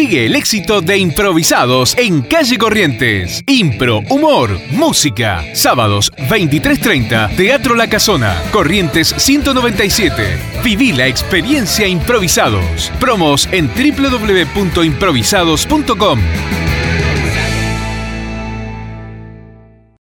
Sigue el éxito de Improvisados en Calle Corrientes. Impro, humor, música. Sábados 23.30, Teatro La Casona, Corrientes 197. Viví la experiencia Improvisados. Promos en www.improvisados.com.